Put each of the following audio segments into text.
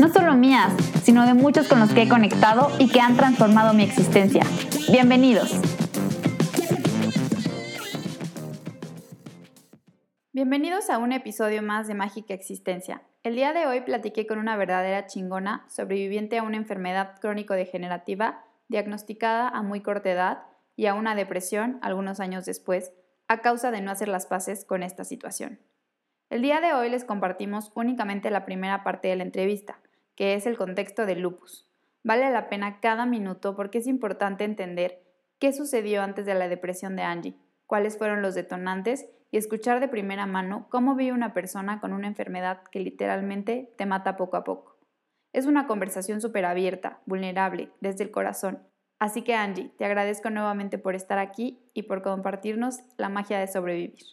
no solo mías, sino de muchos con los que he conectado y que han transformado mi existencia. Bienvenidos. Bienvenidos a un episodio más de Mágica Existencia. El día de hoy platiqué con una verdadera chingona, sobreviviente a una enfermedad crónico-degenerativa, diagnosticada a muy corta edad y a una depresión algunos años después, a causa de no hacer las paces con esta situación. El día de hoy les compartimos únicamente la primera parte de la entrevista, que es el contexto del lupus. Vale la pena cada minuto porque es importante entender qué sucedió antes de la depresión de Angie, cuáles fueron los detonantes y escuchar de primera mano cómo vive una persona con una enfermedad que literalmente te mata poco a poco. Es una conversación súper abierta, vulnerable, desde el corazón, Así que Angie, te agradezco nuevamente por estar aquí y por compartirnos la magia de sobrevivir.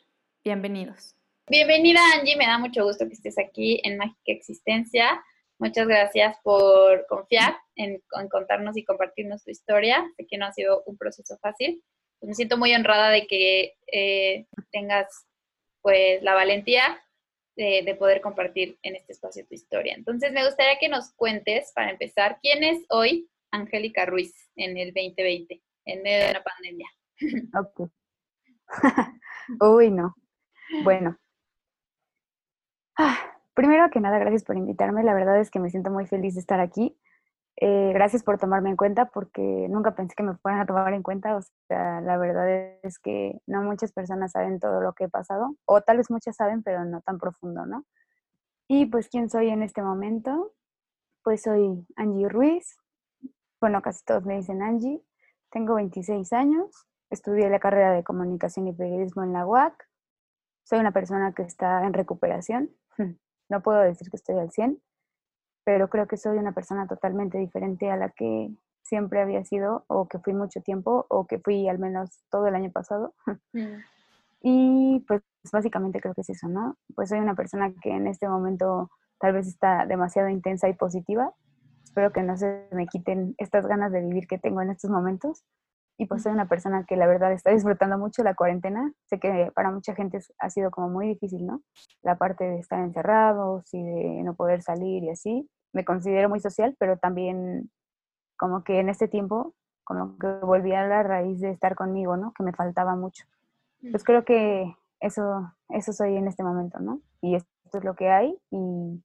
Bienvenidos. Bienvenida Angie, me da mucho gusto que estés aquí en Mágica Existencia. Muchas gracias por confiar en, contarnos y compartirnos tu historia. Sé que no ha sido un proceso fácil. Pues me siento muy honrada de que eh, tengas pues la valentía de, de, poder compartir en este espacio tu historia. Entonces me gustaría que nos cuentes, para empezar, quién es hoy Angélica Ruiz en el 2020, en medio de la pandemia. Ok. Uy, no. Bueno. Ah, primero que nada, gracias por invitarme. La verdad es que me siento muy feliz de estar aquí. Eh, gracias por tomarme en cuenta porque nunca pensé que me fueran a tomar en cuenta. O sea, la verdad es que no muchas personas saben todo lo que he pasado, o tal vez muchas saben, pero no tan profundo, ¿no? Y pues, ¿quién soy en este momento? Pues soy Angie Ruiz, bueno, casi todos me dicen Angie. Tengo 26 años, estudié la carrera de comunicación y periodismo en la UAC. Soy una persona que está en recuperación. No puedo decir que estoy al 100, pero creo que soy una persona totalmente diferente a la que siempre había sido o que fui mucho tiempo o que fui al menos todo el año pasado. Mm. Y pues básicamente creo que es eso, ¿no? Pues soy una persona que en este momento tal vez está demasiado intensa y positiva espero que no se me quiten estas ganas de vivir que tengo en estos momentos. Y pues soy una persona que la verdad está disfrutando mucho la cuarentena. Sé que para mucha gente ha sido como muy difícil, ¿no? La parte de estar encerrados y de no poder salir y así. Me considero muy social, pero también como que en este tiempo como que volví a la raíz de estar conmigo, ¿no? Que me faltaba mucho. Pues creo que eso, eso soy en este momento, ¿no? Y esto es lo que hay y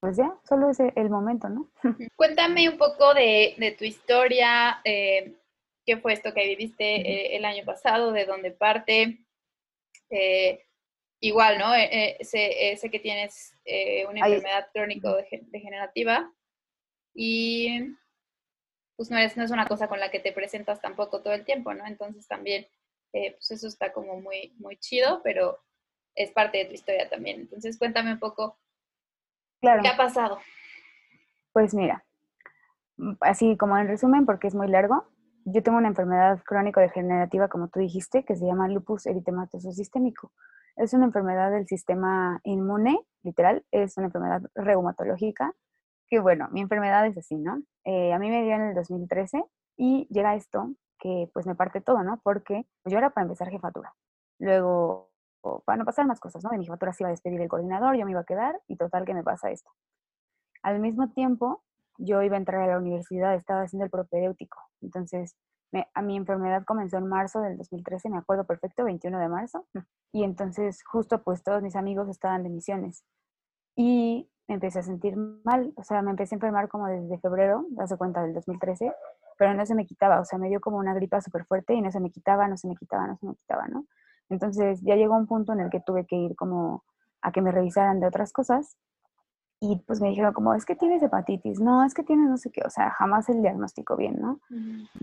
pues ya, solo es el momento, ¿no? Cuéntame un poco de, tu historia, eh, qué fue esto que viviste eh, el año pasado, de dónde parte. Eh, igual, ¿no? Sé, sé, que tienes una enfermedad crónico-degenerativa y pues no es, no es una cosa con la que te presentas tampoco todo el tiempo, ¿no? Entonces también, pues eso está como muy, muy chido, pero es parte de tu historia también. Entonces cuéntame un poco ¿Qué ha pasado? Pues mira, mm, así como en resumen, porque es muy largo, yo tengo una enfermedad crónico-degenerativa, como tú dijiste, que se llama lupus eritematoso sistémico. Es una enfermedad del sistema inmune, literal, es una enfermedad reumatológica, que bueno, mi enfermedad es así, ¿no? Eh, a mí me dio en el 2013 y llega esto que pues me parte todo, ¿no? Porque yo era para empezar jefatura. Luego para no pasar más cosas, ¿no? De mi jefatura se iba a despedir el coordinador, yo me iba a quedar y total que me pasa esto. Al mismo tiempo, yo iba a entrar a la universidad, estaba haciendo el propedéutico. Entonces, a mi enfermedad comenzó en marzo del 2013, me acuerdo perfecto, 21 de marzo. Y entonces, justo pues todos mis amigos estaban de misiones. Y empecé a sentir mal, o sea, me empecé a enfermar como desde febrero, hace cuenta del 2013, pero no se me quitaba, o sea, me dio como una gripa súper fuerte y no se me quitaba, no se me quitaba, no se me quitaba, ¿no? Entonces ya llegó un punto en el que tuve que ir como a que me revisaran de otras cosas y pues me dijeron como, es que tienes hepatitis, no, es que tienes no sé qué, o sea, jamás el diagnóstico bien, ¿no?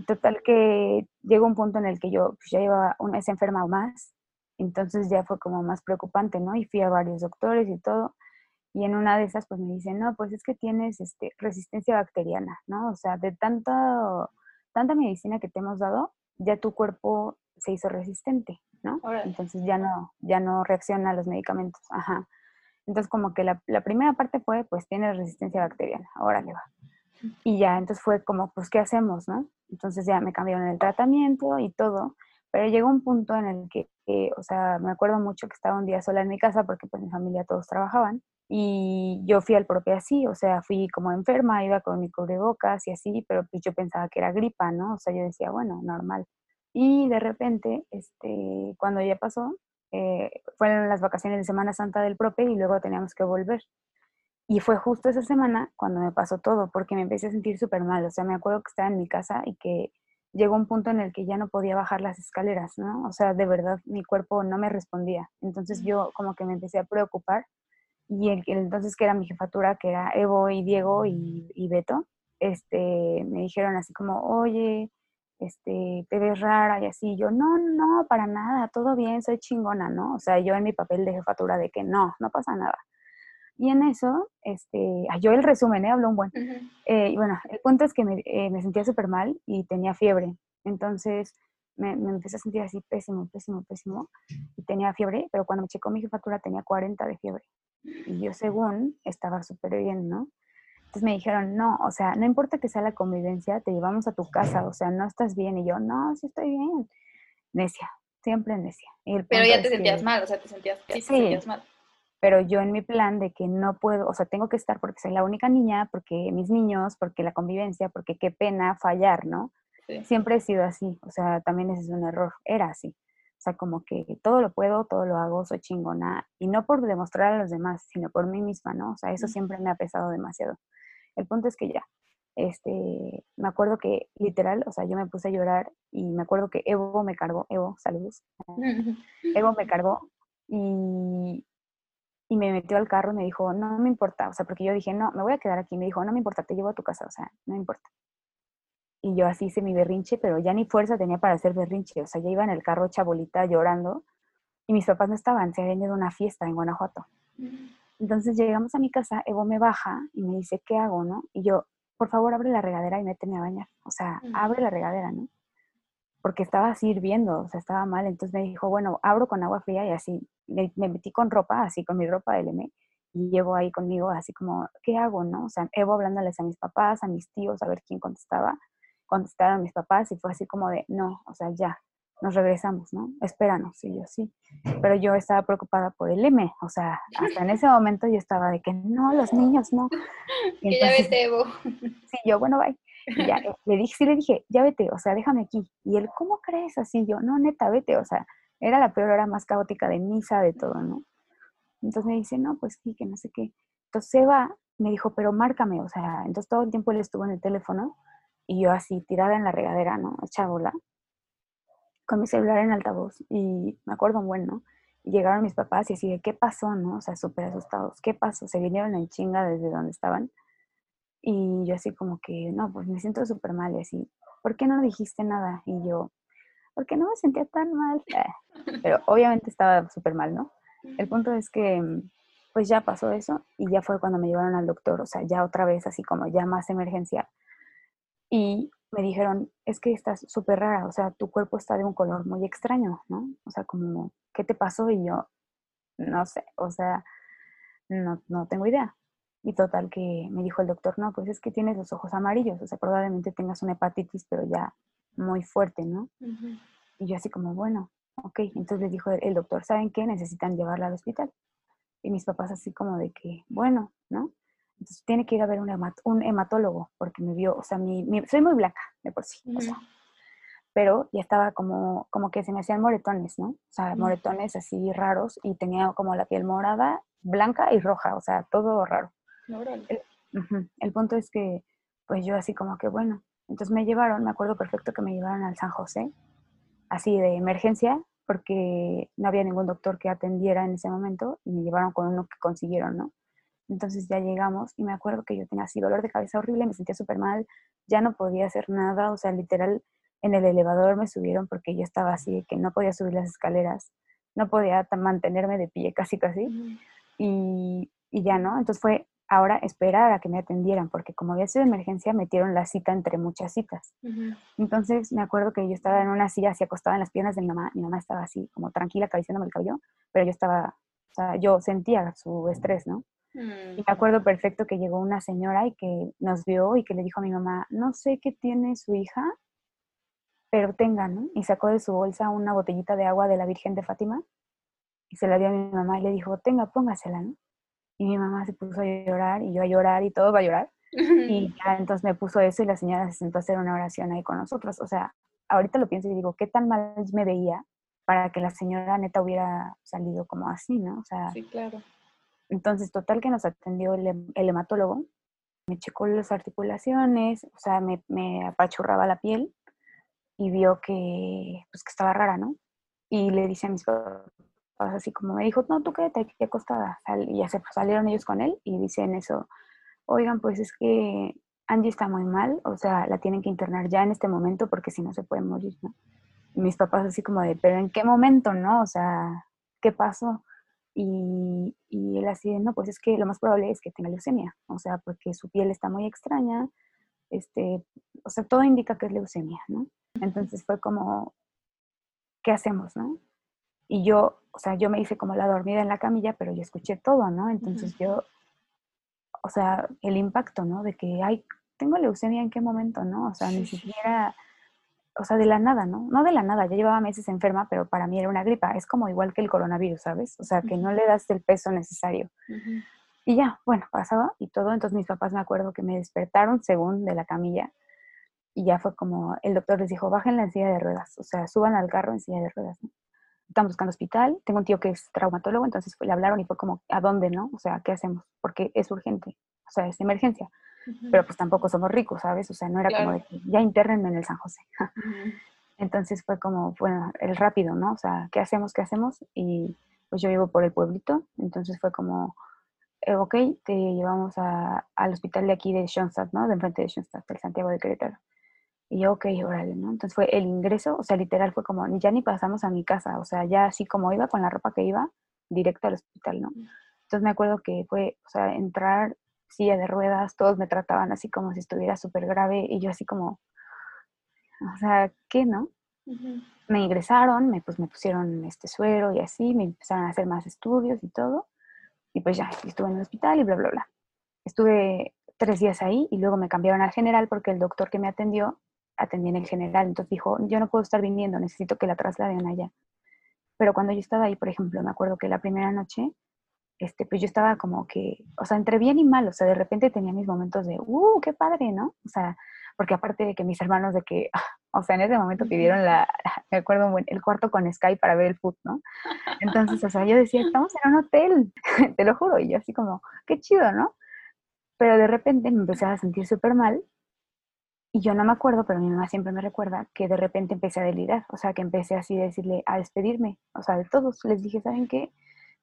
Total que llegó un punto en el que yo pues, ya llevaba un mes enferma o más, entonces ya fue como más preocupante, ¿no? Y fui a varios doctores y todo, Y en una de esas, pues me dicen, no, pues es que tienes este, resistencia bacteriana, ¿no? O sea, de tanto, tanta medicina que te hemos dado, ya tu cuerpo se hizo resistente, ¿no? Entonces ya no, ya no reacciona a los medicamentos. Ajá. Entonces como que la, la primera parte fue, pues tienes resistencia bacteriana, ahora le va. Y ya, entonces fue como, pues, ¿qué hacemos, no? Entonces ya me cambiaron el tratamiento y todo, pero llegó un punto en el que, o sea, me acuerdo mucho que estaba un día sola en mi casa porque pues mi familia todos trabajaban y yo fui al propio así, o sea, fui como enferma, iba con mi cubrebocas y así, pero pues yo pensaba que era gripa, ¿no? O sea, yo decía, bueno, normal. Y de repente, este, cuando ya pasó, eh, fueron las vacaciones de Semana Santa del prope y luego teníamos que volver. Y fue justo esa semana cuando me pasó todo, porque me empecé a sentir súper mal. O sea, me acuerdo que estaba en mi casa y que llegó un punto en el que ya no podía bajar las escaleras, ¿no? O sea, de verdad mi cuerpo no me respondía. Entonces yo como que me empecé a preocupar y el, entonces que era mi jefatura, que era Evo y Diego y, y Beto, este, me dijeron así como, oye, este, te ves rara y así. Yo, no, no, para nada, todo bien, soy chingona, ¿no? O sea, yo en mi papel de jefatura de que no, no pasa nada. Y en eso, este, yo el resumen, ¿eh? Habló un buen. Eh, y bueno, el punto es que me, eh, me sentía súper mal y tenía fiebre. Entonces me, me, empecé a sentir así pésimo, pésimo, pésimo. Y tenía fiebre, pero cuando me checó mi jefatura tenía 40 de fiebre. Y yo según estaba súper bien, ¿no? Entonces me dijeron, no, o sea, no importa que sea la convivencia, te llevamos a tu casa, o sea, no estás bien. Y yo, no, sí estoy bien. Necia, siempre necia. pero ya te sentías mal, o sea, te sentías, sí, te sentías mal. Pero yo en mi plan de que no puedo, o sea, tengo que estar porque soy la única niña, porque mis niños, porque la convivencia, porque qué pena fallar, ¿no? Siempre he sido así, o sea, también ese es un error, era así. O sea, como que todo lo puedo, todo lo hago, soy chingona. Y no por demostrar a los demás, sino por mí misma, ¿no? O sea, eso siempre me ha pesado demasiado. El punto es que ya, este, me acuerdo que literal, o sea, yo me puse a llorar y me acuerdo que Evo me cargó, Evo, saludos, Evo me cargó y, y me metió al carro y me dijo, no me importa, o sea, porque yo dije, no, me voy a quedar aquí, me dijo, no me importa, te llevo a tu casa, o sea, no me importa. Y yo así hice mi berrinche, pero ya ni fuerza tenía para hacer berrinche, o sea, ya iba en el carro chabolita llorando y mis papás no estaban, se habían ido a una fiesta en Guanajuato. Entonces llegamos a mi casa, Evo me baja y me dice, ¿qué hago, no? Y yo, por favor, abre la regadera y méteme a bañar. O sea, abre la regadera, ¿no? Porque estaba así hirviendo, o sea, estaba mal. Entonces me dijo, bueno, abro con agua fría y así. Me, metí con ropa, así con mi ropa del M, y llevo ahí conmigo, así como, ¿qué hago, no? O sea, Evo hablándoles a mis papás, a mis tíos, a ver quién contestaba. Contestaron mis papás y fue así como de, no, o sea, ya, nos regresamos, ¿no? Espéranos, y yo sí. Pero yo estaba preocupada por el M, o sea, hasta en ese momento yo estaba de que no, los niños no. que ya vete, Evo. Sí, yo, bueno, bye. Y ya, eh, le dije, sí le dije, ya vete, o sea, déjame aquí. Y él, ¿cómo crees? Así yo, no, neta, vete, o sea, era la peor hora más caótica de misa, de todo, ¿no? Entonces me dice, no, pues sí, que no sé qué. Entonces se va, me dijo, pero márcame, o sea, entonces todo el tiempo él estuvo en el teléfono y yo así tirada en la regadera, ¿no? Hecha bola con mi celular en altavoz y me acuerdo un buen, ¿no? Y llegaron mis papás y así de, ¿qué pasó, no? O sea, súper asustados, ¿qué pasó? Se vinieron en chinga desde donde estaban. Y yo así como que, no, pues me siento súper mal y así, ¿por qué no dijiste nada? Y yo, porque no me sentía tan mal. Pero obviamente estaba súper mal, ¿no? El punto es que, pues ya pasó eso y ya fue cuando me llevaron al doctor, o sea, ya otra vez así como ya más emergencia. Y me dijeron, es que estás súper rara, o sea, tu cuerpo está de un color muy extraño, ¿no? O sea, como, ¿qué te pasó? Y yo, no sé, o sea, no, no tengo idea. Y total que me dijo el doctor, no, pues es que tienes los ojos amarillos, o sea, probablemente tengas una hepatitis, pero ya muy fuerte, ¿no? Y yo así como, bueno, ok. Entonces le dijo el, doctor, ¿saben qué? Necesitan llevarla al hospital. Y mis papás así como de que, bueno, ¿no? Entonces tiene que ir a ver un, un hematólogo porque me vio, o sea, mi, soy muy blanca de por sí, o sea, pero ya estaba como, como que se me hacían moretones, ¿no? O sea, moretones así raros y tenía como la piel morada, blanca y roja, o sea, todo raro. El, el punto es que, pues yo así como que, bueno, entonces me llevaron, me acuerdo perfecto que me llevaron al San José, así de emergencia, porque no había ningún doctor que atendiera en ese momento y me llevaron con uno que consiguieron, ¿no? Entonces ya llegamos y me acuerdo que yo tenía así dolor de cabeza horrible, me sentía súper mal, ya no podía hacer nada, o sea, literal en el elevador me subieron porque yo estaba así, que no podía subir las escaleras, no podía mantenerme de pie casi casi. Y, y ya, ¿no? Entonces fue ahora esperar a que me atendieran, porque como había sido emergencia, metieron la cita entre muchas citas. Entonces me acuerdo que yo estaba en una silla así acostada en las piernas de mi mamá, mi mamá estaba así como tranquila acariciándome el cabello, pero yo estaba, o sea, yo sentía su estrés, ¿no? Y me Mm. acuerdo perfecto que llegó una señora y que nos vio y que le dijo a mi mamá, no sé qué tiene su hija, pero tenga, ¿no? Y sacó de su bolsa una botellita de agua de la Virgen de Fátima y se la dio a mi mamá y le dijo, tenga, póngasela, ¿no? Y mi mamá se puso a llorar y yo a llorar y todo va a llorar. Y ya entonces me puso eso y la señora se sentó a hacer una oración ahí con nosotros. O sea, ahorita lo pienso y digo, ¿qué tan mal me veía para que la señora neta hubiera salido como así, ¿no? O sea, Sí, claro. Entonces total que nos atendió el, el hematólogo, me checó las articulaciones, o sea, me, me apachurraba la piel y vio que, pues, que estaba rara, ¿no? Y le dice a mis papás así como me dijo, no, tú quédate aquí acostada. Y ya se salieron ellos con él y dicen eso, oigan, pues es que Angie está muy mal, o sea, la tienen que internar ya en este momento porque si no se puede morir, ¿no? Y mis papás así como de, pero ¿en qué momento, no? O sea, ¿qué pasó? Y, y él así de, no, pues es que lo más probable es que tenga leucemia, o sea, porque su piel está muy extraña, este, o sea, todo indica que es leucemia, ¿no? Entonces fue como, ¿qué hacemos, no? Y yo, o sea, yo me hice como la dormida en la camilla, pero yo escuché todo, ¿no? Entonces yo, o sea, el impacto, ¿no? De que, ay, tengo leucemia en qué momento, ¿no? O sea, ni Sí, siquiera, o sea, de la nada, ¿no? No de la nada, ya llevaba meses enferma, pero para mí era una gripa. Es como igual que el coronavirus, ¿sabes? O sea, que no le das el peso necesario. Ujú. Y ya, bueno, pasaba y todo. Entonces mis papás me acuerdo que me despertaron según de la camilla y ya fue como, el doctor les dijo, bajen en silla de ruedas, o sea, suban al carro en silla de ruedas, ¿no? Están buscando hospital, tengo un tío que es traumatólogo, entonces le hablaron y fue como, ¿a dónde, no? O sea, ¿qué hacemos? Porque es urgente, o sea, es emergencia, Pero pues tampoco somos ricos, ¿sabes? O sea, no era como de que ya internenme en el San José. Entonces fue como, bueno, el rápido, ¿no? O sea, ¿qué hacemos? ¿Qué hacemos? Y pues yo vivo por el pueblito, entonces fue como, eh, ok, te llevamos a- al hospital de aquí de Schoenstatt, ¿no? De enfrente de Schoenstatt, del Santiago de Querétaro. Y yo, ok, órale, ¿no? Entonces fue el ingreso, o sea, literal fue como, ya ni pasamos a mi casa, o sea, ya así como iba con la ropa que iba, directo al hospital, ¿no? Entonces me acuerdo que fue, o sea, entrar, silla de ruedas, todos me trataban así como si estuviera súper grave y yo así como, o sea, ¿qué, no? Me ingresaron, me, pues, me pusieron este suero y así, me empezaron a hacer más estudios y todo. Y pues ya, estuve en el hospital y bla, bla, bla. Estuve tres días ahí y luego me cambiaron al general porque el doctor que me atendió atendía en el general. Entonces dijo, yo no puedo estar viniendo, necesito que la trasladen allá. Pero cuando yo estaba ahí, por ejemplo, me acuerdo que la primera noche, este, pues yo estaba como que, o sea, entre bien y mal, o sea, de repente tenía mis momentos de, uh, qué padre, ¿no? O sea, porque aparte de que mis hermanos de que, o sea, en ese momento pidieron la, me acuerdo, el cuarto con Sky para ver el foot, ¿no? Entonces, o sea, yo decía, estamos en un hotel, te lo juro, y yo así como, qué chido, ¿no? Pero de repente me empecé a sentir súper mal y yo no me acuerdo, pero mi mamá siempre me recuerda que de repente empecé a delirar, o sea, que empecé así a decirle, a despedirme, o sea, de todos. Les dije, ¿saben qué?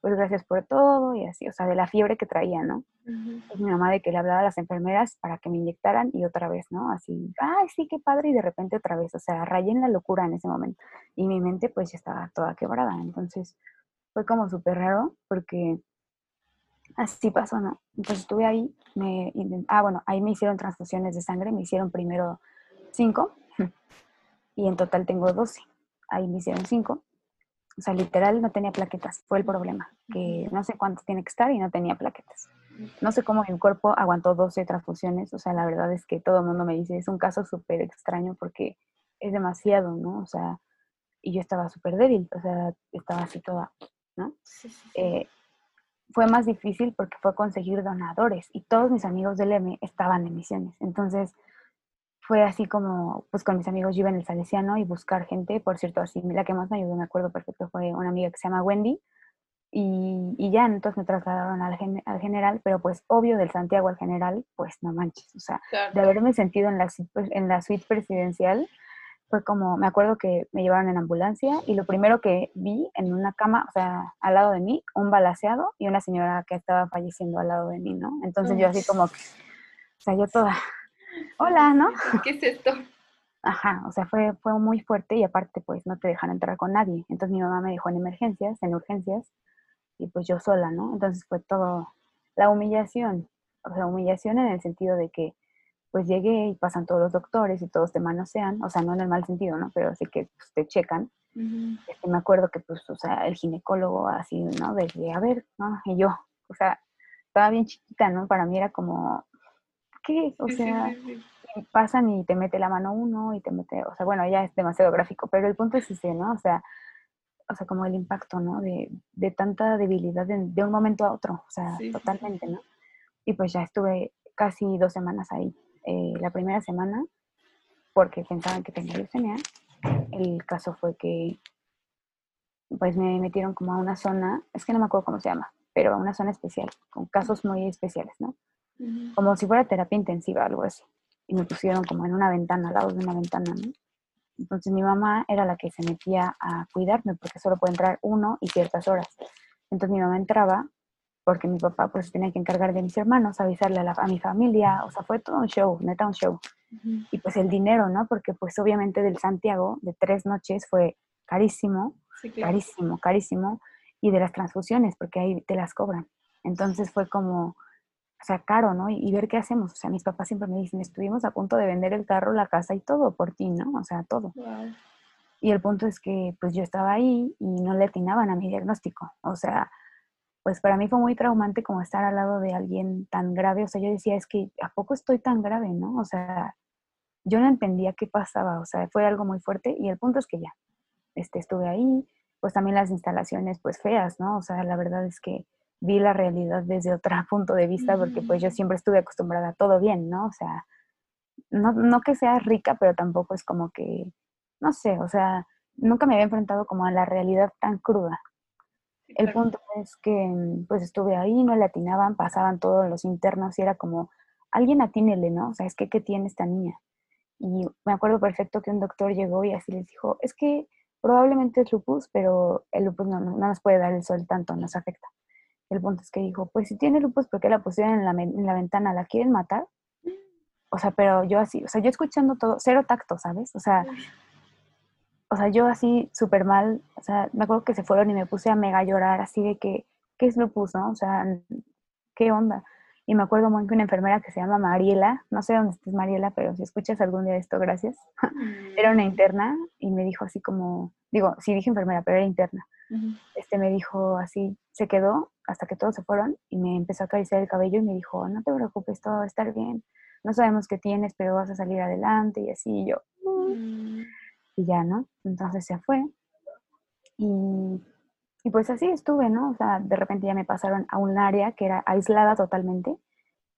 Pues gracias por todo y así, o sea, de la fiebre que traía, ¿no? Mi mamá de que le hablaba a las enfermeras para que me inyectaran y otra vez, ¿no? Así, ay, sí, qué padre, y de repente otra vez, o sea, rayé en la locura en ese momento. Y mi mente pues ya estaba toda quebrada, entonces fue como súper raro porque así pasó, ¿no? Entonces estuve ahí, me ah, bueno, ahí me hicieron transfusiones de sangre, me hicieron primero cinco y en total tengo 12. Ahí me hicieron cinco. O sea, literal no tenía plaquetas, fue el problema, que no sé cuánto tiene que estar y no tenía plaquetas. No sé cómo mi cuerpo aguantó 12 transfusiones, o sea, la verdad es que todo el mundo me dice, es un caso súper extraño porque es demasiado, ¿no? O sea, y yo estaba súper débil, o sea, estaba así toda, ¿no? Sí, sí, sí. Eh, fue más difícil porque fue conseguir donadores y todos mis amigos del M estaban en misiones. Entonces fue así como, pues con mis amigos yo iba en el Salesiano y buscar gente. Por cierto, así la que más me ayudó, me acuerdo perfecto, fue una amiga que se llama Wendy. Y, y ya, entonces me trasladaron al, gen- al general, pero pues obvio del Santiago al general, pues no manches. O sea, Claro. de haberme sentido en la, pres- en la suite presidencial, fue como, me acuerdo que me llevaron en ambulancia y lo primero que vi en una cama, o sea, al lado de mí, un balaseado y una señora que estaba falleciendo al lado de mí, ¿no? Entonces yo así como, o sea, yo toda, hola, ¿no? ¿Qué es esto? Ajá, o sea, fue, fue muy fuerte y aparte pues no te dejan entrar con nadie. Entonces mi mamá me dejó en emergencias, en urgencias, y pues yo sola, ¿no? Entonces fue todo, la humillación, o sea, humillación en el sentido de que pues llegué y pasan todos los doctores y todos te manosean, o sea, no en el mal sentido, ¿no? Pero sí que pues, te checan. este, me acuerdo que, pues, o sea, el ginecólogo así, ¿no? Desde, a ver, ¿no? Y yo, o sea, estaba bien chiquita, ¿no? Para mí era como, ¿qué? O sea, pasan y te mete la mano uno y te mete, o sea, bueno, ya es demasiado gráfico, pero el punto es ese, ¿no? O sea, o sea, como el impacto, ¿no? De, de tanta debilidad de, de, un momento a otro, o sea, totalmente, ¿no? Y pues ya estuve casi dos semanas ahí. Eh, la primera semana, porque pensaban que tenía leucemia, el caso fue que pues me metieron como a una zona, es que no me acuerdo cómo se llama, pero a una zona especial, con casos muy especiales, ¿no? Como si fuera terapia intensiva, algo así. Y me pusieron como en una ventana, al lado de una ventana, ¿no? Entonces mi mamá era la que se metía a cuidarme porque solo puede entrar uno y ciertas horas. Entonces mi mamá entraba porque mi papá pues tenía que encargar de mis hermanos, avisarle a, la, a mi familia, o sea, fue todo un show, neta un show. Y pues el dinero, ¿no? Porque pues obviamente del Santiago de tres noches fue carísimo, carísimo, carísimo, y de las transfusiones, porque ahí te las cobran. Entonces fue como, o sea, caro, ¿no? Y, ver qué hacemos. O sea, mis papás siempre me dicen, estuvimos a punto de vender el carro, la casa y todo por ti, ¿no? O sea, todo. Y el punto es que pues yo estaba ahí y no le atinaban a mi diagnóstico. O sea, pues para mí fue muy traumante como estar al lado de alguien tan grave. O sea, yo decía, es que ¿a poco estoy tan grave, no? O sea, yo no entendía qué pasaba. O sea, fue algo muy fuerte y el punto es que ya, este, estuve ahí. Pues también las instalaciones, pues feas, ¿no? O sea, la verdad es que vi la realidad desde otro punto de vista porque pues yo siempre estuve acostumbrada a todo bien, ¿no? O sea, no, no que sea rica, pero tampoco es como que, no sé, o sea, nunca me había enfrentado como a la realidad tan cruda. El punto es que mm, pues estuve ahí, no le atinaban, pasaban todos los internos y era como, alguien atínele, ¿no? O sea, es que, ¿qué tiene esta niña? Y me acuerdo perfecto que un doctor llegó y así les dijo, es que probablemente es lupus, pero el lupus no, no, nos puede dar el sol tanto, nos afecta. El punto es que dijo, pues si tiene lupus, ¿por qué la pusieron en la, en la ventana? ¿La quieren matar? O sea, pero yo así, o sea, yo escuchando todo, cero tacto, ¿sabes? O sea, o sea, yo así súper mal, o sea, me acuerdo que se fueron y me puse a mega llorar así de que, ¿qué es lupus, no? O sea, ¿qué onda? Y me acuerdo muy que una enfermera que se llama Mariela, no sé dónde estés Mariela, pero si escuchas algún día esto, gracias, era una mm. interna y me dijo así como, digo, sí dije enfermera, pero era interna. Este me dijo así, se quedó hasta que todos se fueron y me empezó a acariciar el cabello y me dijo, no te preocupes, todo va a estar bien, no sabemos qué tienes, pero vas a salir adelante y así y yo. Mm y ya, ¿no? Entonces se fue. Y, y, pues así estuve, ¿no? O sea, de repente ya me pasaron a un área que era aislada totalmente.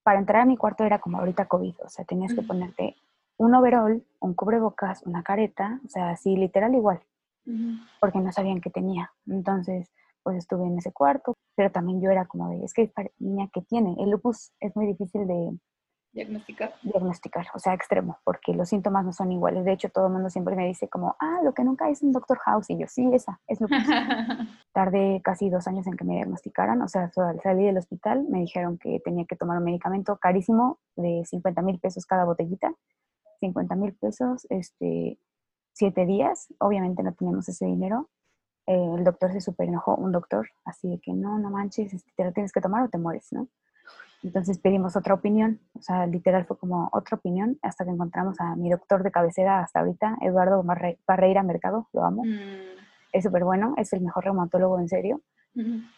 Para entrar a mi cuarto era como ahorita COVID, o sea, tenías que ponerte un overall, un cubrebocas, una careta, o sea, así literal igual, porque no sabían qué tenía. Entonces, pues estuve en ese cuarto, pero también yo era como de, es que niña que tiene, el lupus es muy difícil de, Diagnosticar. Diagnosticar, o sea, extremo, porque los síntomas no son iguales. De hecho, todo el mundo siempre me dice como, ah, lo que nunca es un Doctor House. Y yo, sí, esa, es que Tardé casi dos años en que me diagnosticaran. O sea, al salir del hospital me dijeron que tenía que tomar un medicamento carísimo de 50 mil pesos cada botellita. 50 mil pesos, este, siete días. Obviamente no teníamos ese dinero. Eh, el doctor se super enojó, un doctor, así de que no, no manches, este, te lo tienes que tomar o te mueres, ¿no? Entonces pedimos otra opinión, o sea, literal fue como otra opinión hasta que encontramos a mi doctor de cabecera hasta ahorita, Eduardo Barreira Mercado, lo amo. Mm. Es súper bueno, es el mejor reumatólogo en serio.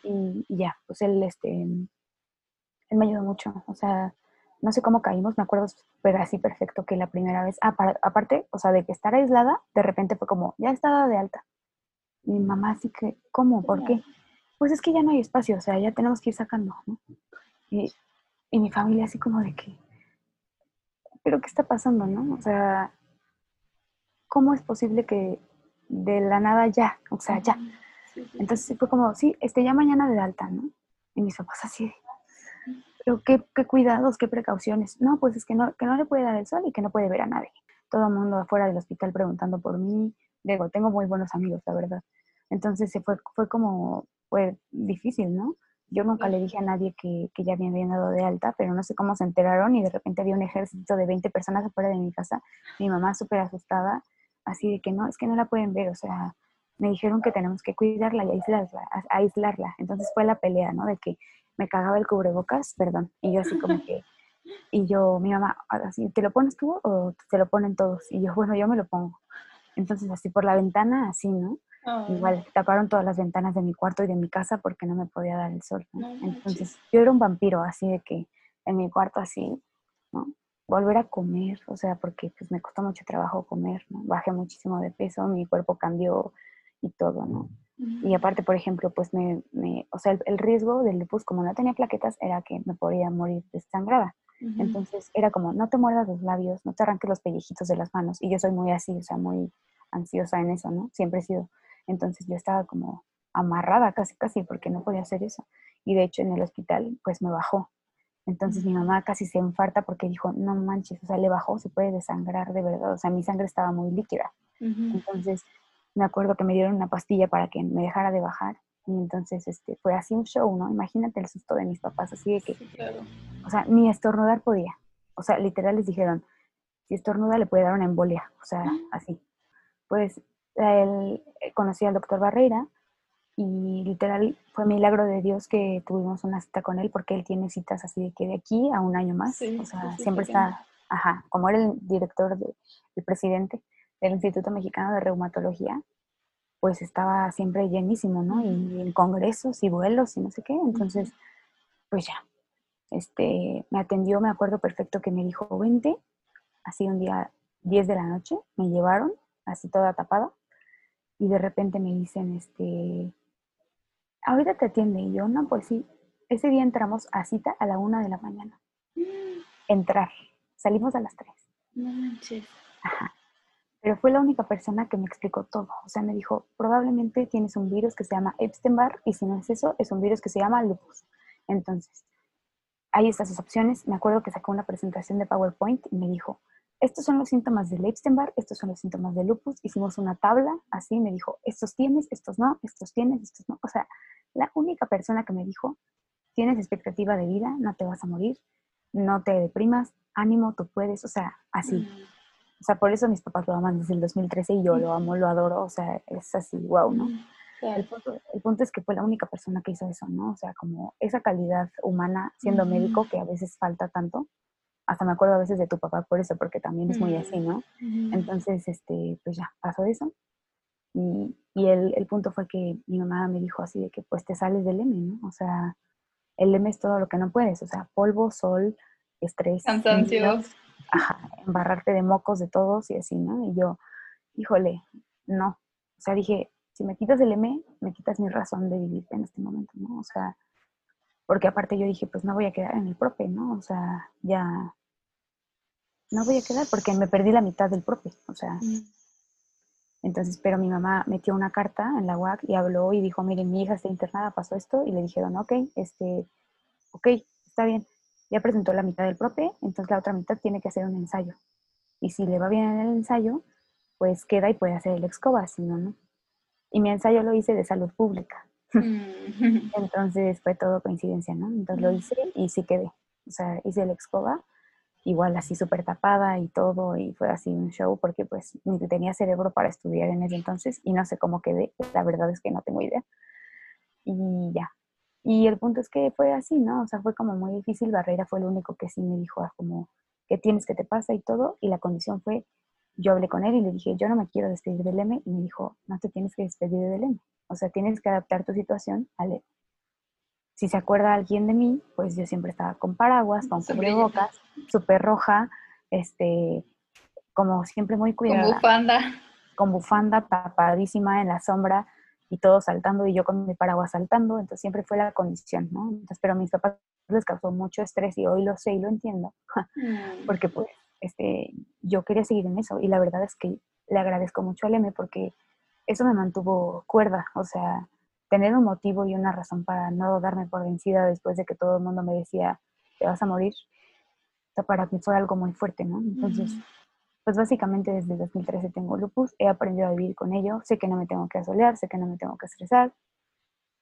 y, ya, pues él, este, él me ayudó mucho, o sea, no sé cómo caímos, me acuerdo pero así perfecto que la primera vez, ah, aparte, o sea, de que estar aislada, de repente fue como, ya estaba de alta. Mi mamá así que, ¿cómo? ¿Por qué? Pues es que ya no hay espacio, o sea, ya tenemos que ir sacando, ¿no? Y y mi familia así como de que, pero ¿qué está pasando, no? O sea, ¿cómo es posible que de la nada ya, o sea, ya? Entonces fue como, sí, este ya mañana de alta, ¿no? Y mis papás así pero qué, qué, cuidados, qué precauciones. No, pues es que no, que no le puede dar el sol y que no puede ver a nadie. Todo el mundo afuera del hospital preguntando por mí. Digo, tengo muy buenos amigos, la verdad. Entonces se fue, fue como, fue difícil, ¿no? Yo nunca le dije a nadie que, que ya me habían dado de alta, pero no sé cómo se enteraron y de repente había un ejército de 20 personas afuera de mi casa. Mi mamá súper asustada, así de que no, es que no la pueden ver, o sea, me dijeron que tenemos que cuidarla y aislarla, aislarla. Entonces fue la pelea, ¿no? De que me cagaba el cubrebocas, perdón, y yo así como que, y yo, mi mamá, así, ¿te lo pones tú o te lo ponen todos? Y yo, bueno, yo me lo pongo. Entonces así por la ventana, así, ¿no? Igual taparon todas las ventanas de mi cuarto y de mi casa porque no me podía dar el sol. Entonces yo era un vampiro, así de que en mi cuarto así, ¿no? Volver a comer, o sea, porque pues me costó mucho trabajo comer, ¿no? Bajé muchísimo de peso, mi cuerpo cambió y todo, ¿no? Y aparte, por ejemplo, pues me, me o sea, el, riesgo del lupus, como no tenía plaquetas, era que me podía morir desangrada. Entonces era como, no te muerdas los labios, no te arranques los pellejitos de las manos. Y yo soy muy así, o sea, muy ansiosa en eso, ¿no? Siempre he sido. Entonces yo estaba como amarrada casi, casi, porque no podía hacer eso. Y de hecho en el hospital, pues me bajó. Entonces mi mamá casi se infarta porque dijo, no manches, o sea, le bajó, se puede desangrar de verdad. O sea, mi sangre estaba muy líquida. Entonces me acuerdo que me dieron una pastilla para que me dejara de bajar. Y entonces este, fue así un show, ¿no? Imagínate el susto de mis papás, así de que, o sea, ni estornudar podía. O sea, literal les dijeron, si estornuda le puede dar una embolia, o sea, ah. así. Pues él, eh, conocí al doctor Barreira y literal fue milagro de Dios que tuvimos una cita con él porque él tiene citas así de que de aquí a un año más, o sea, siempre está, ajá, como era el director, de, el presidente del Instituto Mexicano de Reumatología, pues estaba siempre llenísimo, ¿no? Y en congresos y vuelos y no sé qué, entonces, pues ya, este, me atendió, me acuerdo perfecto que me dijo, vente, así un día 10 de la noche, me llevaron, así toda tapada, y de repente me dicen, este, ahorita te atiende, y yo, no, pues sí, ese día entramos a cita a la una de la mañana. Entrar, salimos a las tres. No manches. Ajá. Pero fue la única persona que me explicó todo. O sea, me dijo, probablemente tienes un virus que se llama Epstein-Barr y si no es eso, es un virus que se llama lupus. Entonces, hay estas dos opciones. Me acuerdo que sacó una presentación de PowerPoint y me dijo, estos son los síntomas del Epstein-Barr, estos son los síntomas del lupus. Hicimos una tabla, así me dijo, estos tienes, estos no, estos tienes, estos no. O sea, la única persona que me dijo, tienes expectativa de vida, no te vas a morir, no te deprimas, ánimo, tú puedes, o sea, así. Mm. O sea, por eso mis papás lo aman desde el 2013 y yo lo amo, lo adoro, o sea, es así, wow, ¿no? El punto, el punto, es que fue la única persona que hizo eso, ¿no? O sea, como esa calidad humana siendo médico que a veces falta tanto. Hasta me acuerdo a veces de tu papá por eso, porque también es muy así, ¿no? Entonces, este, pues ya, pasó eso. Y, y el, el, punto fue que mi mamá me dijo así de que pues te sales del M, ¿no? O sea, el M es todo lo que no puedes, o sea, polvo, sol, estrés. Cansancio embarrarte de mocos de todos y así, ¿no? Y yo, híjole, no. O sea, dije, si me quitas el M, me quitas mi razón de vivir en este momento, ¿no? O sea, porque aparte yo dije, pues no voy a quedar en el profe, ¿no? O sea, ya no voy a quedar porque me perdí la mitad del profe, o sea. Entonces, pero mi mamá metió una carta en la UAC y habló y dijo, miren, mi hija está internada, pasó esto, y le dijeron, ok, este, ok, está bien ya presentó la mitad del prope, entonces la otra mitad tiene que hacer un ensayo. Y si le va bien en el ensayo, pues queda y puede hacer el excoba, si no, no. Y mi ensayo lo hice de salud pública. Mm. entonces fue todo coincidencia, ¿no? Entonces lo mm. hice y sí quedé. O sea, hice el excoba, igual así súper tapada y todo, y fue así un show porque pues ni tenía cerebro para estudiar en ese entonces y no sé cómo quedé, la verdad es que no tengo idea. Y ya, y el punto es que fue así, ¿no? O sea, fue como muy difícil. Barrera fue el único que sí me dijo ah, como, ¿qué tienes que te pasa y todo? Y la condición fue, yo hablé con él y le dije, yo no me quiero despedir del M. Y me dijo, no te tienes que despedir del M. O sea, tienes que adaptar tu situación al M. Si se acuerda alguien de mí, pues yo siempre estaba con paraguas, con cubrebocas, súper roja, este, como siempre muy cuidada. Con bufanda. Con bufanda tapadísima en la sombra, y todos saltando y yo con mi paraguas saltando, entonces siempre fue la condición, ¿no? Entonces, pero a mis papás les causó mucho estrés y hoy lo sé y lo entiendo, mm. porque pues este, yo quería seguir en eso y la verdad es que le agradezco mucho al M porque eso me mantuvo cuerda, o sea, tener un motivo y una razón para no darme por vencida después de que todo el mundo me decía, te vas a morir, o sea, para mí fue algo muy fuerte, ¿no? Entonces, pues básicamente desde 2013 tengo lupus, he aprendido a vivir con ello, sé que no me tengo que asolear, sé que no me tengo que estresar,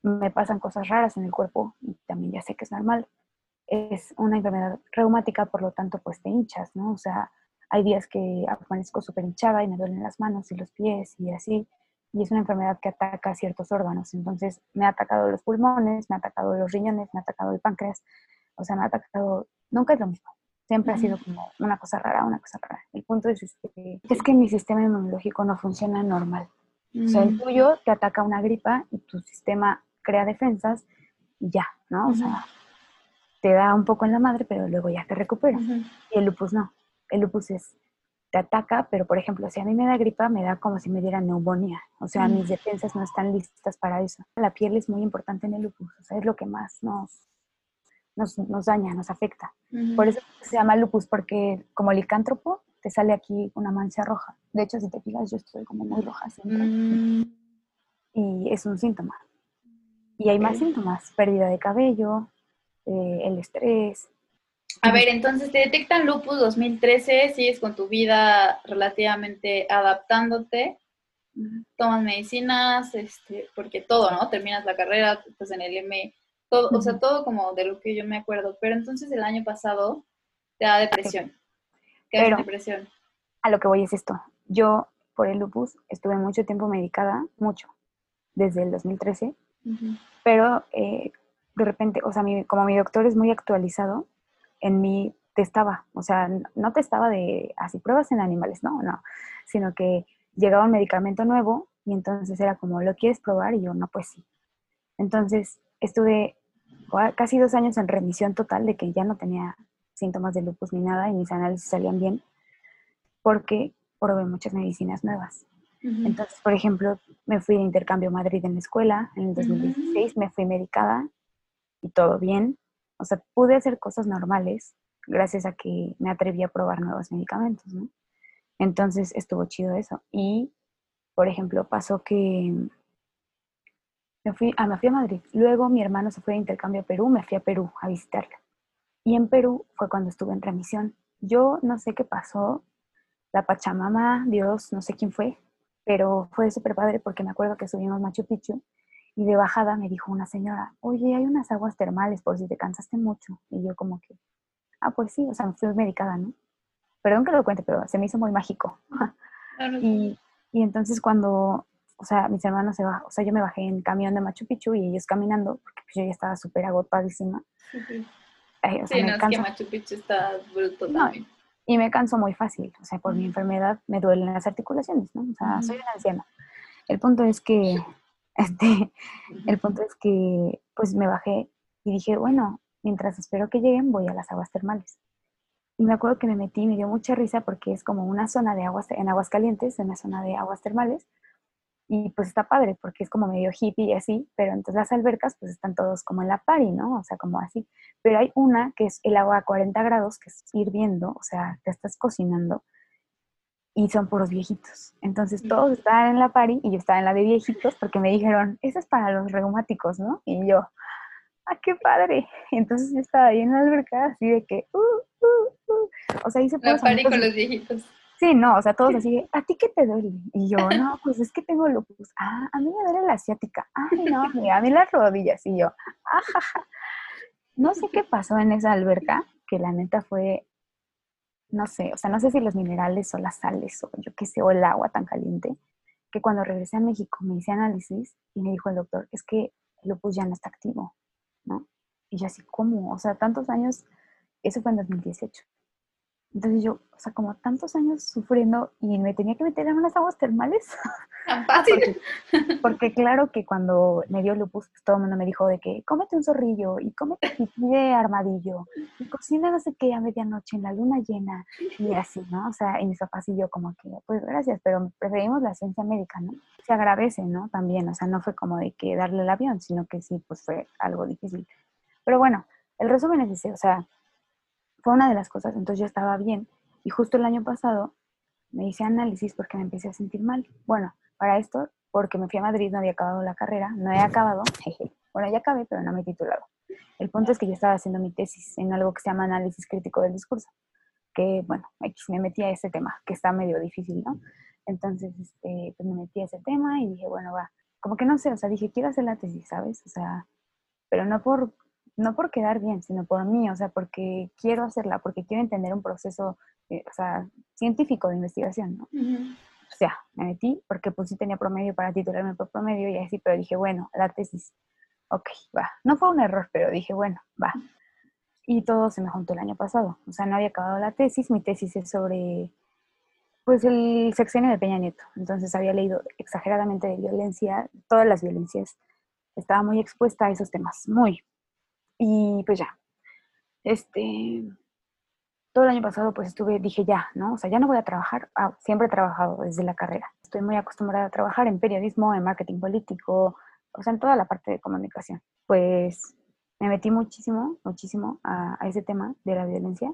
me pasan cosas raras en el cuerpo y también ya sé que es normal. Es una enfermedad reumática, por lo tanto, pues te hinchas, ¿no? O sea, hay días que amanezco súper hinchada y me duelen las manos y los pies y así. y es una enfermedad que ataca ciertos órganos. Entonces, me ha atacado los pulmones, me ha atacado los riñones, me ha atacado el páncreas, o sea, me ha atacado, nunca es lo mismo. Siempre ha sido como una cosa rara, una cosa rara. El punto es, que, es que mi sistema inmunológico no funciona normal. O sea, el tuyo te ataca una gripa y tu sistema crea defensas y ya, ¿no? O sea, te da un poco en la madre, pero luego ya te recuperas. Y el lupus no. El lupus es, te ataca, pero por ejemplo, si a mí me da gripa, me da como si me diera neumonía. O sea, mis defensas no están listas para eso. La piel es muy importante en el lupus, o sea, es lo que más nos, nos, nos daña, nos afecta. Por eso se llama lupus, porque como licántropo te sale aquí una mancha roja. De hecho, si te fijas, yo estoy como muy roja siempre. Mm. Y es un síntoma. Y hay más síntomas, pérdida de cabello, eh, el estrés. A ver, entonces te detectan lupus 2013, sigues con tu vida relativamente adaptándote, tomas medicinas, este, porque todo, ¿no? Terminas la carrera, estás en el M, todo, o sea, todo como de lo que yo me acuerdo. Pero entonces el año pasado te da depresión. ¿Qué Pero, depresión? A lo que voy es esto. Yo, por el lupus, estuve mucho tiempo medicada, mucho, desde el 2013. Pero eh, de repente, o sea, como mi doctor es muy actualizado, en mí testaba, o sea, no testaba de así pruebas en animales, no, no, sino que llegaba un medicamento nuevo y entonces era como, ¿lo quieres probar? Y yo, no, pues sí. Entonces estuve casi dos años en remisión total de que ya no tenía síntomas de lupus ni nada y mis análisis salían bien porque probé muchas medicinas nuevas. Entonces, por ejemplo, me fui de intercambio a Madrid en la escuela en el 2016, me fui medicada y todo bien. O sea, pude hacer cosas normales gracias a que me atreví a probar nuevos medicamentos, ¿no? Entonces estuvo chido eso. Y, por ejemplo, pasó que me fui, ah, me fui a Madrid. Luego mi hermano se fue de intercambio a Perú, me fui a Perú a visitarla. Y en Perú fue cuando estuve en remisión. Yo no sé qué pasó, la Pachamama, Dios, no sé quién fue, pero fue súper padre porque me acuerdo que subimos Machu Picchu y de bajada me dijo una señora, oye, hay unas aguas termales por si te cansaste mucho. Y yo como que, ah, pues sí, o sea, fui medicada, ¿no? Perdón que lo cuente, pero se me hizo muy mágico. y, y, entonces cuando, o sea, mis hermanos se bajan, o sea, yo me bajé en camión de Machu Picchu y ellos caminando, porque pues yo ya estaba súper agotadísima. Sí, sí. sí, no, es que Machu Picchu está bruto también. Y me canso muy fácil, o sea, por mi enfermedad me duelen las articulaciones, ¿no? O sea, soy una anciana. El punto es que este, el punto es que pues me bajé y dije, bueno, mientras espero que lleguen voy a las aguas termales. Y me acuerdo que me metí, me dio mucha risa porque es como una zona de aguas, en aguas calientes, en una zona de aguas termales. Y pues está padre porque es como medio hippie y así, pero entonces las albercas pues están todos como en la pari, ¿no? O sea, como así. Pero hay una que es el agua a 40 grados, que es hirviendo, o sea, te estás cocinando y son puros viejitos. Entonces todos estaban en la pari y yo estaba en la de viejitos porque me dijeron, esa es para los reumáticos, ¿no? Y yo, ¡ah, qué padre! entonces yo estaba ahí en la alberca así de que, uh, uh, uh. O sea, hice La pari con los viejitos. Sí, no, o sea, todos así, ¿a ti qué te duele? Y yo, no, pues es que tengo lupus. Ah, a mí me duele la asiática. Ay, no, a mí las rodillas. Y yo, ajaja. No sé qué pasó en esa alberca, que la neta fue no sé, o sea, no sé si los minerales o las sales o yo qué sé, o el agua tan caliente, que cuando regresé a México me hice análisis y me dijo el doctor, es que el lupus ya no está activo, ¿no? Y yo así, ¿cómo? O sea, tantos años, eso fue en 2018. Entonces yo, o sea, como tantos años sufriendo y me tenía que meter en unas aguas termales. Tan fácil. porque, claro que cuando me dio lupus, pues todo el mundo me dijo de que cómete un zorrillo y cómete pipí de armadillo y cocina no sé qué a medianoche en la luna llena y así, ¿no? O sea, y mis papás y yo como que, pues gracias, pero preferimos la ciencia médica, ¿no? Se agradece, ¿no? También, o sea, no fue como de que darle el avión, sino que sí, pues fue algo difícil. Pero bueno, el resumen es ese, o sea, fue una de las cosas, entonces yo estaba bien. Y justo el año pasado me hice análisis porque me empecé a sentir mal. Bueno, para esto, porque me fui a Madrid, no había acabado la carrera, no he acabado, jeje. Bueno, ya acabé, pero no me he titulado. El punto es que yo estaba haciendo mi tesis en algo que se llama análisis crítico del discurso, que, bueno, me metí a ese tema, que está medio difícil, ¿no? Entonces, este, pues me metí a ese tema y dije, bueno, va, como que no sé, o sea, dije, quiero hacer la tesis, ¿sabes? O sea, pero no por no por quedar bien, sino por mí, o sea, porque quiero hacerla, porque quiero entender un proceso, eh, o sea, científico de investigación, ¿no? pues ya, me metí, porque pues sí tenía promedio para titularme por promedio y así, pero dije, bueno, la tesis, ok, va. No fue un error, pero dije, bueno, va. Y todo se me juntó el año pasado. O sea, no había acabado la tesis, mi tesis es sobre, pues, el sexenio de Peña Nieto. Entonces había leído exageradamente de violencia, todas las violencias. Estaba muy expuesta a esos temas, muy. Y pues ya, este, todo el año pasado pues estuve, dije ya, ¿no? O sea, ya no voy a trabajar, ah, siempre he trabajado desde la carrera. Estoy muy acostumbrada a trabajar en periodismo, en marketing político, o sea, en toda la parte de comunicación. Pues me metí muchísimo, muchísimo a, ese tema de la violencia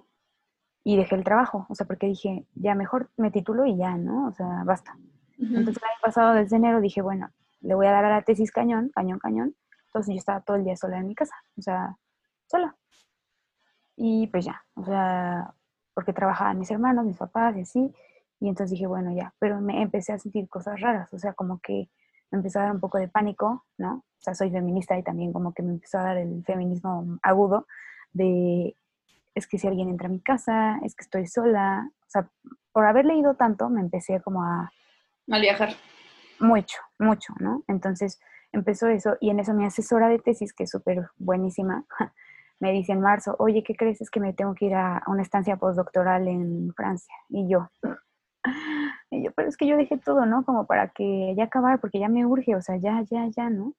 y dejé el trabajo, o sea, porque dije, ya mejor me titulo y ya, ¿no? O sea, basta. Entonces el año pasado, desde enero, dije, bueno, le voy a dar a la tesis cañón, cañón, cañón. Entonces yo estaba todo el día sola en mi casa, o sea, sola. Y pues ya, o sea, porque trabajaban mis hermanos, mis papás y así. Y entonces dije, bueno, ya, pero me empecé a sentir cosas raras, o sea, como que me empezó a dar un poco de pánico, ¿no? O sea, soy feminista y también como que me empezó a dar el feminismo agudo de, es que si alguien entra a mi casa, es que estoy sola, o sea, por haber leído tanto, me empecé como a... Mal viajar. Mucho, mucho, ¿no? Entonces empezó eso y en eso mi asesora de tesis, que es súper buenísima, me dice en marzo, oye, ¿qué crees? Es que me tengo que ir a una estancia postdoctoral en Francia. Y yo, y yo, pero es que yo dejé todo, ¿no? Como para que ya acabar, porque ya me urge, o sea, ya, ya, ya, ¿no?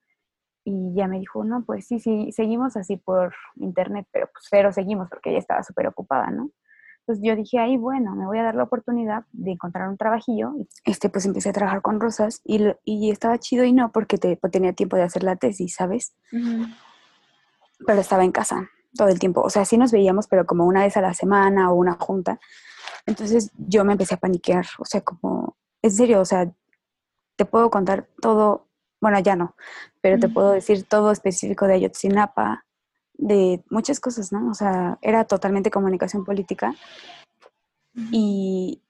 Y ya me dijo, no, pues sí, sí, seguimos así por internet, pero pues pero seguimos porque ella estaba súper ocupada, ¿no? Entonces yo dije, ahí, bueno, me voy a dar la oportunidad de encontrar un trabajillo. Este, pues empecé a trabajar con Rosas y, y estaba chido y no porque te, pues, tenía tiempo de hacer la tesis, ¿sabes? pero estaba en casa todo el tiempo. O sea, sí nos veíamos, pero como una vez a la semana o una junta. Entonces yo me empecé a paniquear, o sea, como, en serio, o sea, te puedo contar todo, bueno, ya no, pero te puedo decir todo específico de Ayotzinapa, de muchas cosas, ¿no? O sea, era totalmente comunicación política y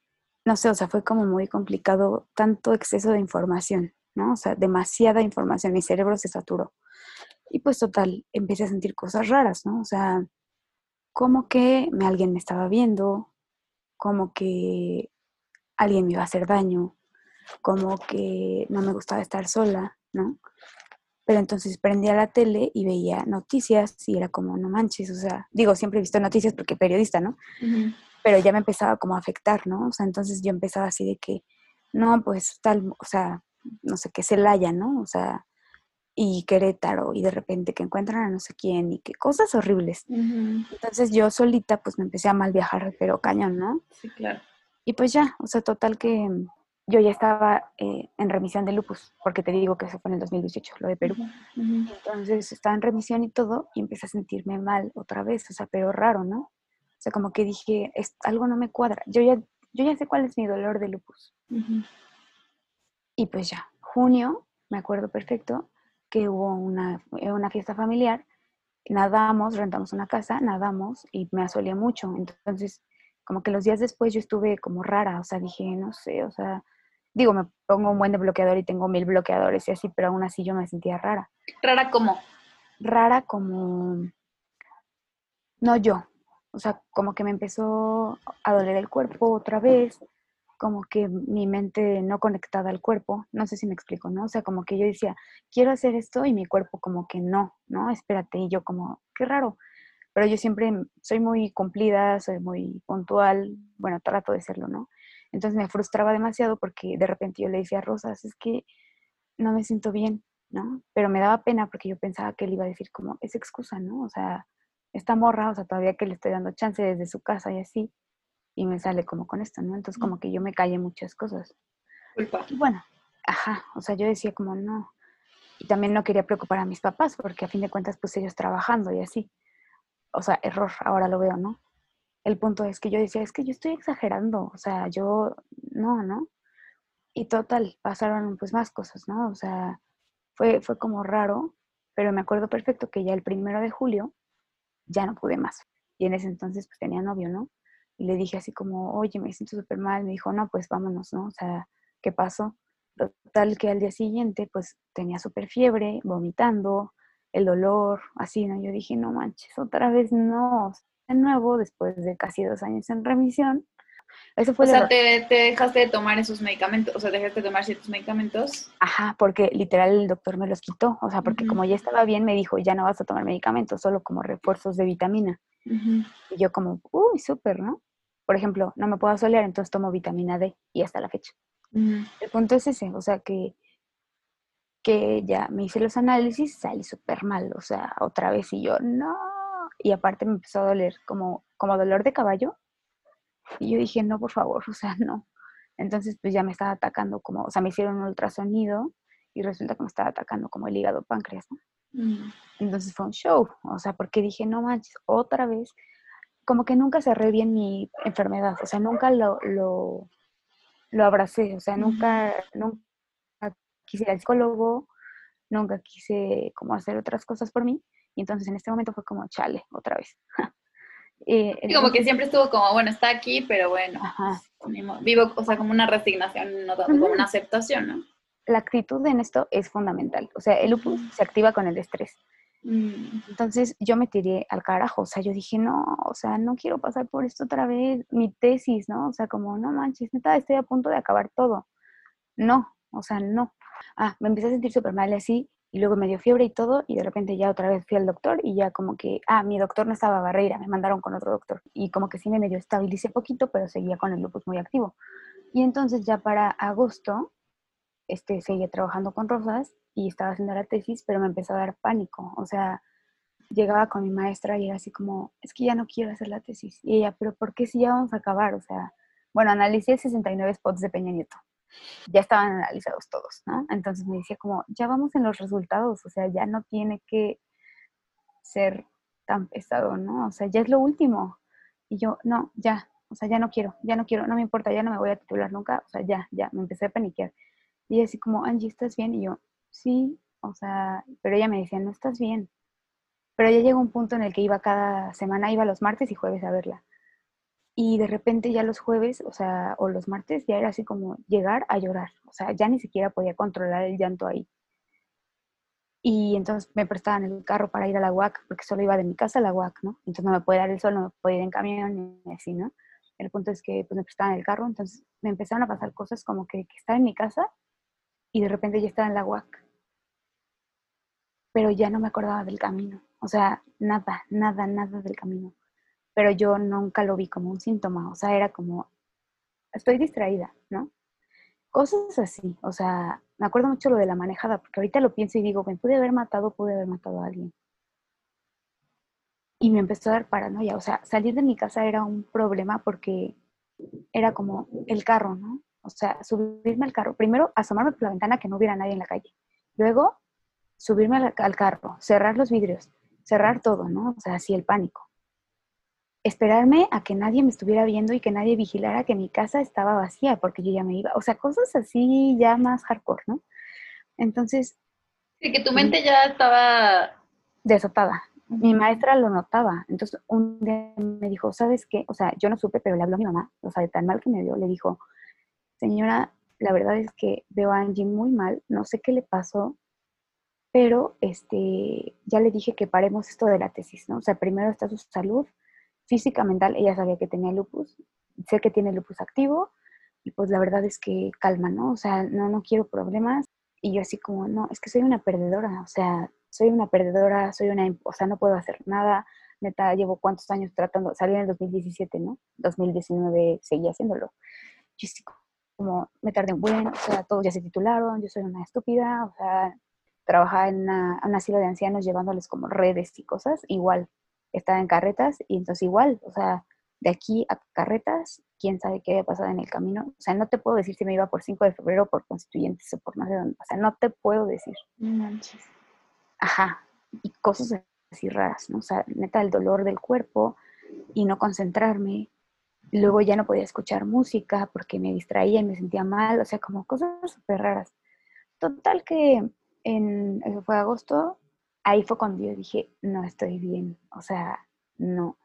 no sé, o sea, fue como muy complicado tanto exceso de información, ¿no? O sea, demasiada información, mi cerebro se saturó. Y pues total, empecé a sentir cosas raras, ¿no? O sea, como que alguien me estaba viendo, como que alguien me iba a hacer daño, como que no me gustaba estar sola, ¿no? Pero entonces prendía la tele y veía noticias y era como, no manches, o sea, digo, siempre he visto noticias porque periodista, ¿no? Pero ya me empezaba como a afectar, ¿no? O sea, entonces yo empezaba así de que, no, pues tal, o sea, no sé qué, Celaya, ¿no? O sea, y Querétaro y de repente que encuentran a no sé quién y que cosas horribles. Entonces yo solita pues me empecé a mal viajar, pero cañón, ¿no? Sí, claro. Y pues ya, o sea, total que yo ya estaba eh, en remisión de lupus, porque te digo que eso fue en el 2018, lo de Perú. Entonces estaba en remisión y todo y empecé a sentirme mal otra vez, o sea, pero raro, ¿no? O sea, como que dije, es, algo no me cuadra. Yo ya, yo ya sé cuál es mi dolor de lupus. Y pues ya, junio, me acuerdo perfecto, que hubo una, eh, una fiesta familiar, nadamos, rentamos una casa, nadamos y me asolé mucho. Entonces, como que los días después yo estuve como rara, o sea, dije, no sé, o sea, digo, me pongo un buen de bloqueador y tengo mil bloqueadores y así, pero aún así yo me sentía rara. ¿Rara cómo? Rara como, no yo, o sea, como que me empezó a doler el cuerpo otra vez, como que mi mente no conectada al cuerpo, no sé si me explico, ¿no? O sea, como que yo decía, quiero hacer esto y mi cuerpo como que no, ¿no? Espérate, y yo como, qué raro. Pero yo siempre soy muy cumplida, soy muy puntual, bueno, trato de serlo, ¿no? Entonces me frustraba demasiado porque de repente yo le decía a Rosas, es que no me siento bien, ¿no? Pero me daba pena porque yo pensaba que él iba a decir como, es excusa, ¿no? O sea, esta morra, o sea, todavía que le estoy dando chance desde su casa y así, y me sale como con esto, ¿no? Entonces como que yo me callé muchas cosas. Culpa. bueno, ajá, o sea, yo decía como no. Y también no quería preocupar a mis papás porque a fin de cuentas pues ellos trabajando y así. O sea, error, ahora lo veo, ¿no? El punto es que yo decía, es que yo estoy exagerando, o sea, yo no, ¿no? Y total, pasaron pues más cosas, ¿no? O sea, fue, fue como raro, pero me acuerdo perfecto que ya el primero de julio ya no pude más. Y en ese entonces pues tenía novio, ¿no? y le dije así como, oye, me siento súper mal, me dijo, no, pues vámonos, ¿no? O sea, ¿qué pasó? Total que al día siguiente, pues tenía súper fiebre, vomitando, el dolor, así, ¿no? Yo dije, no manches, otra vez no. De nuevo, después de casi dos años en remisión, Eso fue O sea, te, te dejaste de tomar esos medicamentos, o sea, dejaste de tomar ciertos medicamentos. Ajá, porque literal el doctor me los quitó. O sea, porque como ya estaba bien, me dijo, ya no vas a tomar medicamentos, solo como refuerzos de vitamina. Y yo como, uy, súper, ¿no? Por ejemplo, no me puedo solear, entonces tomo vitamina D y hasta la fecha. El punto es ese, o sea, que, que ya me hice los análisis, salí súper mal, o sea, otra vez y yo, no. Y aparte me empezó a doler como, como dolor de caballo. Y yo dije, no, por favor, o sea, no. Entonces, pues ya me estaba atacando como, o sea, me hicieron un ultrasonido y resulta que me estaba atacando como el hígado páncreas, ¿no? Ujú. Entonces fue un show, o sea, porque dije, no manches, otra vez, como que nunca cerré bien mi enfermedad, o sea, nunca lo, lo, lo abracé, o sea, nunca, nunca quise ir al psicólogo, nunca quise como hacer otras cosas por mí, y entonces en este momento fue como, chale, otra vez. Eh, Sí, como que entonces, siempre estuvo como, bueno, está aquí, pero bueno, Ajá. pues, vivo, o sea, como una resignación, no tanto como una aceptación, ¿no? la actitud en esto es fundamental, o sea, el lupus se activa con el estrés. Mm. Entonces yo me tiré al carajo, o sea, yo dije, no, o sea, no quiero pasar por esto otra vez, mi tesis, ¿no? O sea, como, no manches, neta, estoy a punto de acabar todo. No, o sea, no. Ah, me empecé a sentir súper mal así, y luego me dio fiebre y todo, y de repente ya otra vez fui al doctor y ya como que, ah, mi doctor no estaba a Barreira, me mandaron con otro doctor. Y como que sí me medio estabilicé poquito, pero seguía con el lupus muy activo. Y entonces ya para agosto, este, seguía trabajando con Rosas y estaba haciendo la tesis, pero me empezó a dar pánico. O sea, llegaba con mi maestra y era así como, es que ya no quiero hacer la tesis. Y ella, pero ¿por qué si ya vamos a acabar? O sea, bueno, analicé 69 spots de Peña Nieto. Ya estaban analizados todos, ¿no? Entonces me decía como, ya vamos en los resultados, o sea, ya no tiene que ser tan pesado, ¿no? O sea, ya es lo último. Y yo, no, ya, o sea, ya no quiero, ya no quiero, no me importa, ya no me voy a titular nunca, o sea, ya, ya, me empecé a paniquear. Y así como, Angie, ¿estás bien? Y yo, sí, o sea, pero ella me decía, no estás bien. Pero ya llegó un punto en el que iba cada semana, iba los martes y jueves a verla. Y de repente ya los jueves, o sea, o los martes, ya era así como llegar a llorar. O sea, ya ni siquiera podía controlar el llanto ahí. Y entonces me prestaban el carro para ir a la UAC, porque solo iba de mi casa a la UAC, ¿no? Entonces no me podía dar el sol, no me podía ir en camión y así, ¿no? El punto es que pues, me prestaban el carro, entonces me empezaron a pasar cosas como que, que estaba en mi casa y de repente ya estaba en la UAC. Pero ya no me acordaba del camino. O sea, nada, nada, nada del camino. Pero yo nunca lo vi como un síntoma. O sea, era como, estoy distraída, ¿no? Cosas así. O sea, me acuerdo mucho lo de la manejada, porque ahorita lo pienso y digo, me pude haber matado, pude haber matado a alguien. Y me empezó a dar paranoia. O sea, salir de mi casa era un problema porque era como el carro, ¿no? O sea, subirme al carro. Primero, asomarme por la ventana que no hubiera nadie en la calle. Luego, subirme al, carro, cerrar los vidrios, cerrar todo, ¿no? O sea, así el pánico. Esperarme a que nadie me estuviera viendo y que nadie vigilara que mi casa estaba vacía porque yo ya me iba. O sea, cosas así ya más hardcore, ¿no? Entonces, Sí, que tu mente ya estaba... desatada. Mi maestra lo notaba. Entonces, un día me dijo, ¿sabes qué? O sea, yo no supe, pero le habló a mi mamá. O sea, de tan mal que me dio, le dijo, señora, la verdad es que veo a Angie muy mal. No sé qué le pasó, pero este, ya le dije que paremos esto de la tesis, ¿no? O sea, primero está su salud física, mental. Ella sabía que tenía lupus. Sé que tiene lupus activo. Y pues la verdad es que calma, ¿no? O sea, no, no quiero problemas. Y yo así como, no, es que soy una perdedora. O sea, soy una perdedora, soy una, o sea, no puedo hacer nada, neta, llevo cuántos años tratando, salí en el 2017, ¿no? 2019 seguí haciéndolo. Yo sí, como, me tardé un buen, o sea, todos ya se titularon, yo soy una estúpida, o sea, trabajaba en una, un asilo de ancianos llevándoles como redes y cosas, igual, estaba en carretas y entonces igual, o sea, de aquí a carretas, quién sabe qué había pasado en el camino. O sea, no te puedo decir si me iba por 5 de febrero, por constituyentes o por no sé dónde. O sea, no te puedo decir. Manches. Ajá, y cosas así raras, ¿no? O sea, neta, el dolor del cuerpo y no concentrarme. Luego ya no podía escuchar música porque me distraía y me sentía mal, o sea, como cosas súper raras. Total que en, eso fue agosto, ahí fue cuando yo dije, no estoy bien, o sea, no.